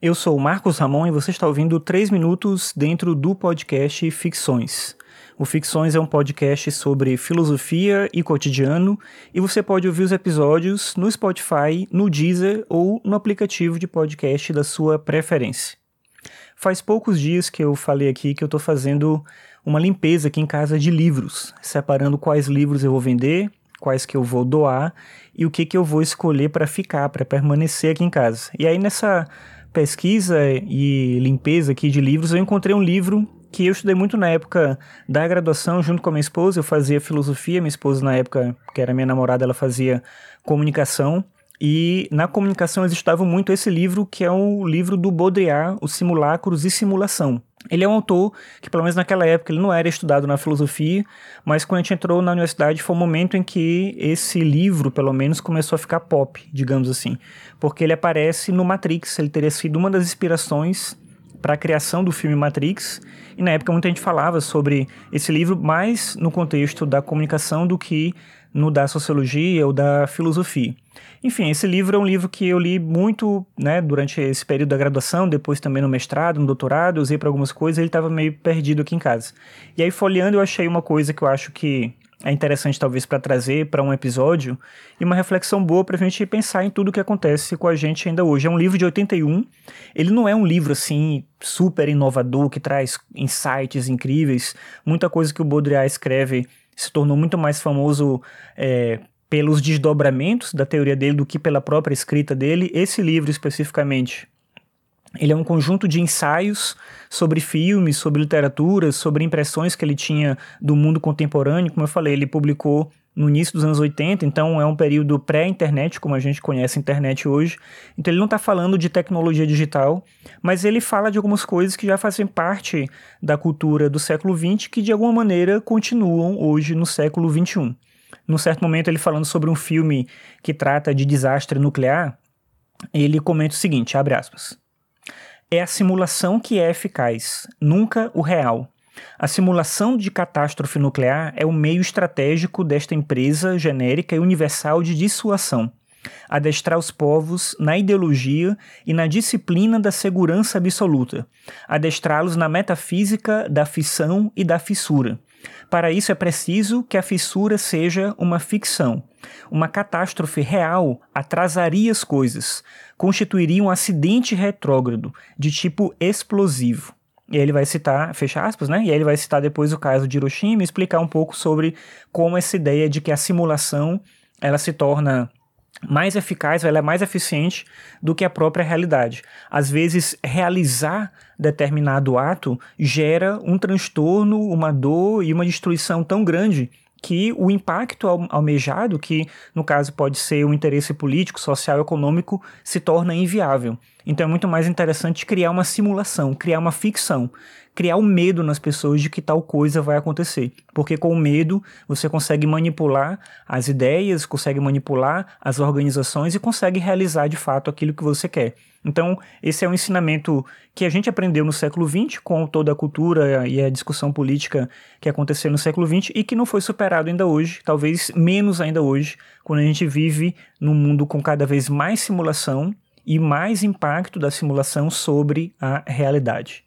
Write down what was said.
Eu sou o Marcos Ramon e você está ouvindo 3 minutos dentro do podcast Ficções. O Ficções é um podcast sobre filosofia e cotidiano e você pode ouvir os episódios no Spotify, no Deezer ou no aplicativo de podcast da sua preferência. Faz poucos dias que eu falei aqui que eu estou fazendo uma limpeza aqui em casa de livros, separando quais livros eu vou vender, quais que eu vou doar e o que, que eu vou escolher para ficar, para permanecer aqui em casa. E aí nessa pesquisa e limpeza aqui de livros, eu encontrei um livro que eu estudei muito na época da graduação, junto com a minha esposa. Eu fazia filosofia, minha esposa, na época, que era minha namorada, ela fazia comunicação. E na comunicação eles estudavam muito esse livro, que é o livro do Baudrillard, Os Simulacros e Simulação. Ele é um autor que, pelo menos naquela época, ele não era estudado na filosofia, mas quando a gente entrou na universidade foi o um momento em que esse livro, pelo menos, começou a ficar pop, digamos assim. Porque ele aparece no Matrix, ele teria sido uma das inspirações para a criação do filme Matrix, e na época muita gente falava sobre esse livro mais no contexto da comunicação do que no da sociologia ou da filosofia. Enfim, esse livro é um livro que eu li muito, né, durante esse período da graduação, depois também no mestrado, no doutorado, usei para algumas coisas, ele estava meio perdido aqui em casa. E aí folheando eu achei uma coisa que eu acho que é interessante talvez para trazer para um episódio e uma reflexão boa para a gente pensar em tudo o que acontece com a gente ainda hoje. É um livro de 81, ele não é um livro assim super inovador que traz insights incríveis, muita coisa que o Baudrillard escreve se tornou muito mais famoso é, pelos desdobramentos da teoria dele do que pela própria escrita dele. Esse livro especificamente, ele é um conjunto de ensaios sobre filmes, sobre literatura, sobre impressões que ele tinha do mundo contemporâneo. Como eu falei, ele publicou no início dos anos 80, então é um período pré-internet, como a gente conhece a internet hoje. Então ele não está falando de tecnologia digital, mas ele fala de algumas coisas que já fazem parte da cultura do século XX que de alguma maneira continuam hoje no século XXI. Num certo momento, ele falando sobre um filme que trata de desastre nuclear, ele comenta o seguinte, abre aspas. É a simulação que é eficaz, nunca o real. A simulação de catástrofe nuclear é o meio estratégico desta empresa genérica e universal de dissuasão. Adestrar os povos na ideologia e na disciplina da segurança absoluta. Adestrá-los na metafísica da fissão e da fissura. Para isso é preciso que a fissura seja uma ficção. Uma catástrofe real atrasaria as coisas, constituiria um acidente retrógrado de tipo explosivo. E aí ele vai citar, fecha aspas, né? E aí ele vai citar depois o caso de Hiroshima e explicar um pouco sobre como essa ideia de que a simulação ela se torna mais eficaz, ela é mais eficiente do que a própria realidade. Às vezes, realizar determinado ato gera um transtorno, uma dor e uma destruição tão grande que o impacto almejado, que no caso pode ser o um interesse político, social, econômico, se torna inviável. Então é muito mais interessante criar uma simulação, criar uma ficção, criar o um medo nas pessoas de que tal coisa vai acontecer. Porque com o medo você consegue manipular as ideias, consegue manipular as organizações e consegue realizar de fato aquilo que você quer. Então, esse é um ensinamento que a gente aprendeu no século XX, com toda a cultura e a discussão política que aconteceu no século XX e que não foi superado ainda hoje, talvez menos ainda hoje, quando a gente vive num mundo com cada vez mais simulação e mais impacto da simulação sobre a realidade.